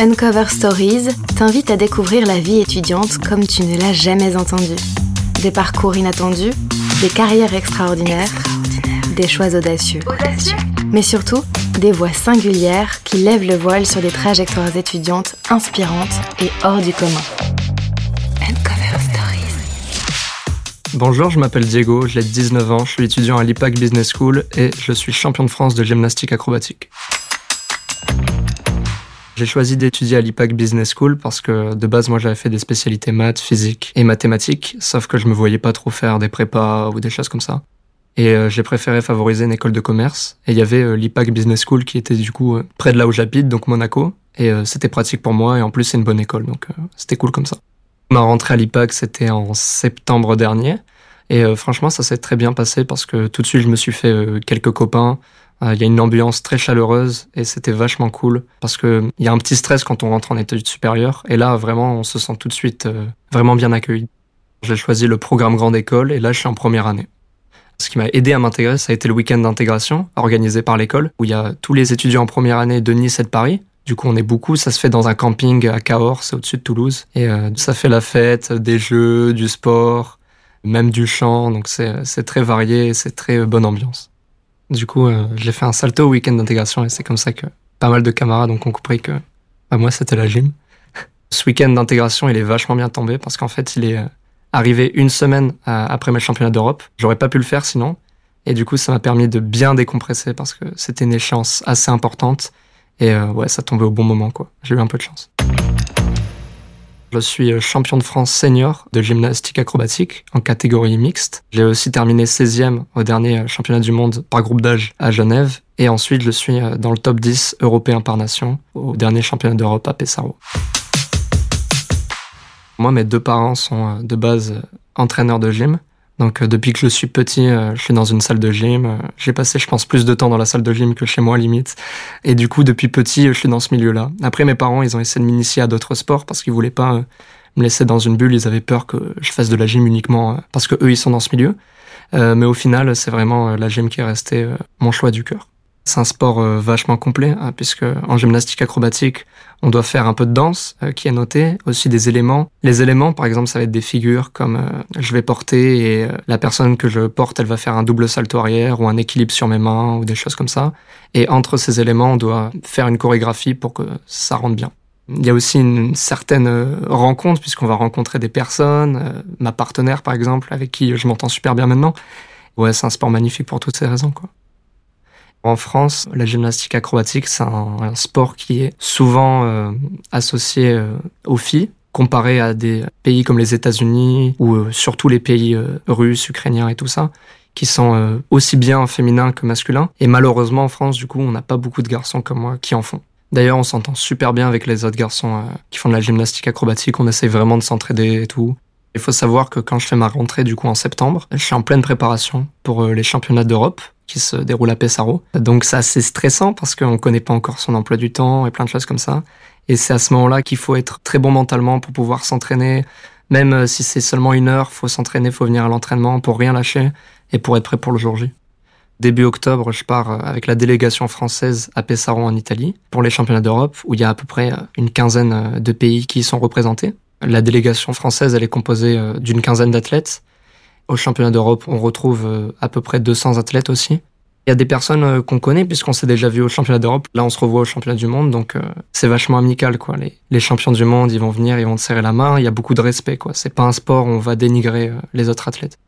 Uncover Stories t'invite à découvrir la vie étudiante comme tu ne l'as jamais entendue. Des parcours inattendus, des carrières extraordinaires, des choix audacieux. Mais surtout, des voix singulières qui lèvent le voile sur des trajectoires étudiantes inspirantes et hors du commun. Uncover Stories. Bonjour, je m'appelle Diego, j'ai 19 ans, je suis étudiant à l'IPAC Business School et je suis champion de France de gymnastique acrobatique. J'ai choisi d'étudier à l'IPAC Business School parce que de base, moi, j'avais fait des spécialités maths, physique et mathématiques, sauf que je me voyais pas trop faire des prépas ou des choses comme ça. Et euh, j'ai préféré favoriser une école de commerce. Et il y avait euh, l'IPAC Business School qui était du coup euh, près de là où j'habite, donc Monaco. Et c'était pratique pour moi et en plus c'est une bonne école, donc c'était cool comme ça. Ma rentrée à l'IPAC, c'était en septembre dernier. Et franchement, ça s'est très bien passé parce que tout de suite, je me suis fait quelques copains. Il y a une ambiance très chaleureuse et c'était vachement cool parce que il y a un petit stress quand on rentre en études supérieures et là vraiment on se sent tout de suite vraiment bien accueilli. J'ai choisi le programme grande école et là je suis en première année. Ce qui m'a aidé à m'intégrer, ça a été le week-end d'intégration organisé par l'école, où il y a tous les étudiants en première année de Nice et de Paris. Du coup, on est beaucoup. Ça se fait dans un camping à Cahors, c'est au-dessus de Toulouse. Et euh, ça fait la fête, des jeux, du sport, même du chant. Donc c'est très varié, c'est très euh, bonne ambiance. Du coup, euh, j'ai fait un salto au week-end d'intégration et c'est comme ça que pas mal de camarades ont compris que bah, moi, c'était la gym. Ce week-end d'intégration, il est vachement bien tombé parce qu'en fait, il est arrivé une semaine euh, après mes championnats d'Europe. J'aurais pas pu le faire sinon. Et du coup, ça m'a permis de bien décompresser parce que c'était une échéance assez importante. Et euh, ouais, ça tombait au bon moment, quoi. J'ai eu un peu de chance. Je suis euh, champion de France senior de gymnastique acrobatique en catégorie mixte. J'ai aussi terminé 16e au dernier championnat du monde par groupe d'âge à Genève. Et ensuite, je suis dans le top 10 européen par nation au dernier championnat d'Europe à Pesaro. Moi, mes deux parents sont euh, de base euh, entraîneurs de gym. Donc euh, depuis que je suis petit, je suis dans une salle de gym. J'ai passé, je pense, plus de temps dans la salle de gym que chez moi, limite. Et du coup, depuis petit, je suis dans ce milieu-là. Après, mes parents, ils ont essayé de m'initier à d'autres sports parce qu'ils voulaient pas me laisser dans une bulle. Ils avaient peur que je fasse de la gym uniquement parce que eux, ils sont dans ce milieu. mais au final, c'est vraiment la gym qui est restée mon choix du cœur. C'est un sport euh, vachement complet, hein, puisque en gymnastique acrobatique, on doit faire un peu de danse euh, qui est noté, aussi des éléments. Les éléments, par exemple, ça va être des figures comme euh, je vais porter et la personne que je porte, elle va faire un double salto arrière ou un équilibre sur mes mains ou des choses comme ça. Et entre ces éléments, on doit faire une chorégraphie pour que ça rentre bien. Il y a aussi une certaine rencontre puisqu'on va rencontrer des personnes, ma partenaire par exemple, avec qui je m'entends super bien maintenant. Ouais, c'est un sport magnifique pour toutes ces raisons, quoi. En France, la gymnastique acrobatique, c'est un, sport qui est souvent euh, associé euh, aux filles, comparé à des pays comme les États-Unis ou euh, surtout les pays russes, ukrainiens et tout ça, qui sont aussi bien féminins que masculins. Et malheureusement, en France, du coup, on n'a pas beaucoup de garçons comme moi qui en font. D'ailleurs, on s'entend super bien avec les autres garçons qui font de la gymnastique acrobatique. On essaie vraiment de s'entraider et tout. Il faut savoir que quand je fais ma rentrée du coup en septembre, je suis en pleine préparation pour les championnats d'Europe qui se déroule à Pesaro. Donc c'est assez stressant parce qu'on ne connaît pas encore son emploi du temps et plein de choses comme ça. Et c'est à ce moment-là qu'il faut être très bon mentalement pour pouvoir s'entraîner. Même euh, si c'est seulement une heure, faut s'entraîner, faut venir à l'entraînement pour rien lâcher et pour être prêt pour le jour J. Début octobre, je pars euh, avec la délégation française à Pesaro en Italie pour les championnats d'Europe où il y a à peu près euh, une quinzaine de pays qui y sont représentés. La délégation française, elle est composée d'une quinzaine d'athlètes au championnat d'Europe, on retrouve euh, à peu près 200 athlètes aussi. Il y a des personnes euh, qu'on connaît puisqu'on s'est déjà vu au championnat d'Europe. Là, on se revoit au championnat du monde, donc euh, c'est vachement amical, quoi. Les, champions du monde, ils vont venir, ils vont te serrer la main. Il y a beaucoup de respect, quoi. C'est pas un sport où on va dénigrer les autres athlètes.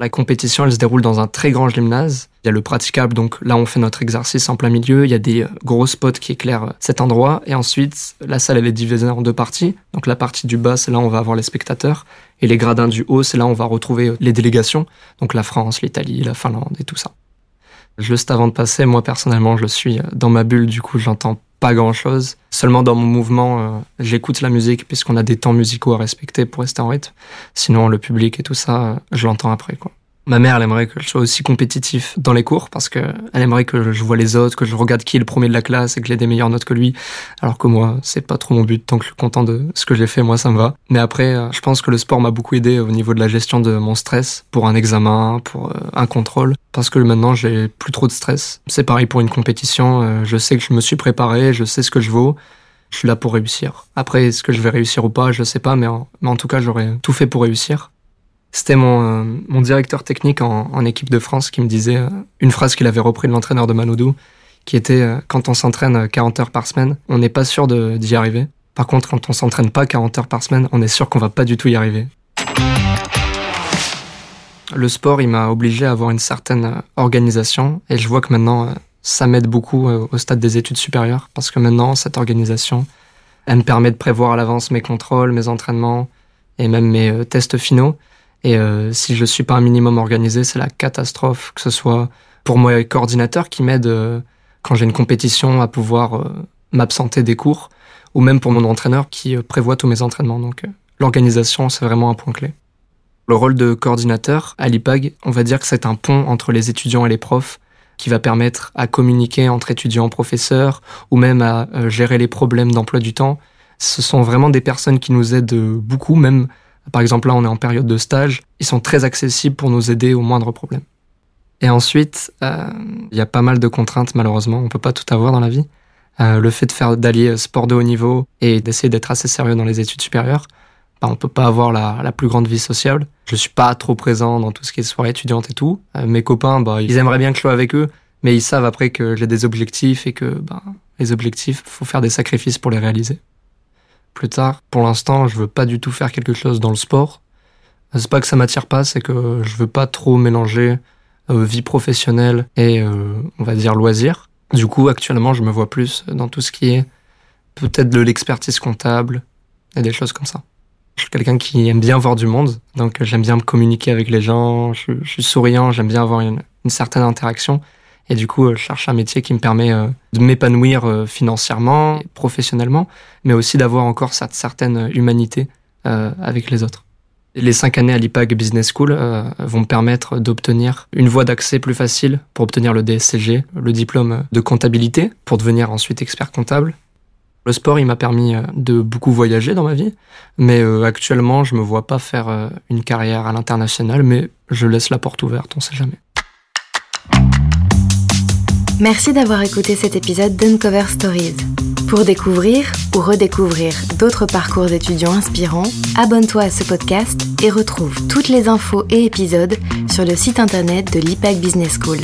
La compétition, elle se déroule dans un très grand gymnase. Il y a le praticable, donc là on fait notre exercice en plein milieu. Il y a des euh, gros spots qui éclairent euh, cet endroit. Et ensuite, la salle elle est divisée en deux parties. Donc la partie du bas, c'est là où on va avoir les spectateurs. Et les gradins du haut, c'est là où on va retrouver euh, les délégations. Donc la France, l'Italie, la Finlande et tout ça. Juste avant de passer, moi personnellement, je suis dans ma bulle, du coup j'entends pas grand chose. Seulement dans mon mouvement, j'écoute la musique puisqu'on a des temps musicaux à respecter pour rester en rythme. Sinon, le public et tout ça, je l'entends après, quoi. Ma mère, elle aimerait que je sois aussi compétitif dans les cours parce que elle aimerait que je vois les autres, que je regarde qui est le premier de la classe et que j'ai des meilleures notes que lui. Alors que moi, c'est pas trop mon but. Tant que je suis content de ce que j'ai fait, moi, ça me va. Mais après, euh, je pense que le sport m'a beaucoup aidé au niveau de la gestion de mon stress pour un examen, pour euh, un contrôle. Parce que maintenant, j'ai plus trop de stress. C'est pareil pour une compétition. Euh, je sais que je me suis préparé, je sais ce que je vaux. je suis là pour réussir. Après, est-ce que je vais réussir ou pas, je sais pas, mais en, mais en tout cas, j'aurais tout fait pour réussir. C'était mon, euh, mon directeur technique en, équipe de France qui me disait euh, une phrase qu'il avait repris de l'entraîneur de Manoudou, qui était euh, quand on s'entraîne 40 heures par semaine, on n'est pas sûr d'y arriver. Par contre, quand on s'entraîne pas 40 heures par semaine, on est sûr qu'on va pas du tout y arriver. Le sport, il m'a obligé à avoir une certaine organisation et je vois que maintenant, ça m'aide beaucoup au stade des études supérieures parce que maintenant, cette organisation, elle me permet de prévoir à l'avance mes contrôles, mes entraînements et même mes tests finaux. Et euh, si je suis pas un minimum organisé, c'est la catastrophe, que ce soit pour moi coordinateur qui m'aide euh, quand j'ai une compétition à pouvoir euh, m'absenter des cours, ou même pour mon entraîneur qui prévoit tous mes entraînements. Donc l'organisation, c'est vraiment un point clé. Le rôle de coordinateur à l'IPAG, on va dire que c'est un pont entre les étudiants et les profs qui va permettre à communiquer entre étudiants professeurs, ou même à gérer les problèmes d'emploi du temps. Ce sont vraiment des personnes qui nous aident beaucoup, même par exemple, là, on est en période de stage. Ils sont très accessibles pour nous aider au moindre problème. Et ensuite, euh, il y a pas mal de contraintes, malheureusement. On peut pas tout avoir dans la vie. Euh, le fait de faire d'allier sport de haut niveau et d'essayer d'être assez sérieux dans les études supérieures, bah, on peut pas avoir la, la, plus grande vie sociale. Je suis pas trop présent dans tout ce qui est soirée étudiante et tout. Euh, mes copains, bah, ils aimeraient bien que je sois avec eux, mais ils savent après que j'ai des objectifs et que bah, les objectifs, faut faire des sacrifices pour les réaliser plus tard. Pour l'instant, je veux pas du tout faire quelque chose dans le sport. C'est pas que ça m'attire pas, c'est que je veux pas trop mélanger euh, vie professionnelle et euh, on va dire loisir. Du coup, actuellement, je me vois plus dans tout ce qui est peut-être de l'expertise comptable et des choses comme ça. Je suis quelqu'un qui aime bien voir du monde, donc j'aime bien me communiquer avec les gens, je, suis souriant, j'aime bien avoir une certaine interaction. Et du coup, euh, je cherche un métier qui me permet euh, de m'épanouir euh, financièrement, professionnellement, mais aussi d'avoir encore cette certaine humanité avec les autres. Les cinq années à l'IPAG Business School vont me permettre d'obtenir une voie d'accès plus facile pour obtenir le DSCG, le diplôme de comptabilité, pour devenir ensuite expert comptable. Le sport, il m'a permis de beaucoup voyager dans ma vie, mais actuellement, je me vois pas faire une carrière à l'international, mais je laisse la porte ouverte, on sait jamais. Merci d'avoir écouté cet épisode d'Uncover Stories. Pour découvrir ou redécouvrir d'autres parcours étudiants inspirants, abonne-toi à ce podcast et retrouve toutes les infos et épisodes sur le site internet de l'IPAC Business School.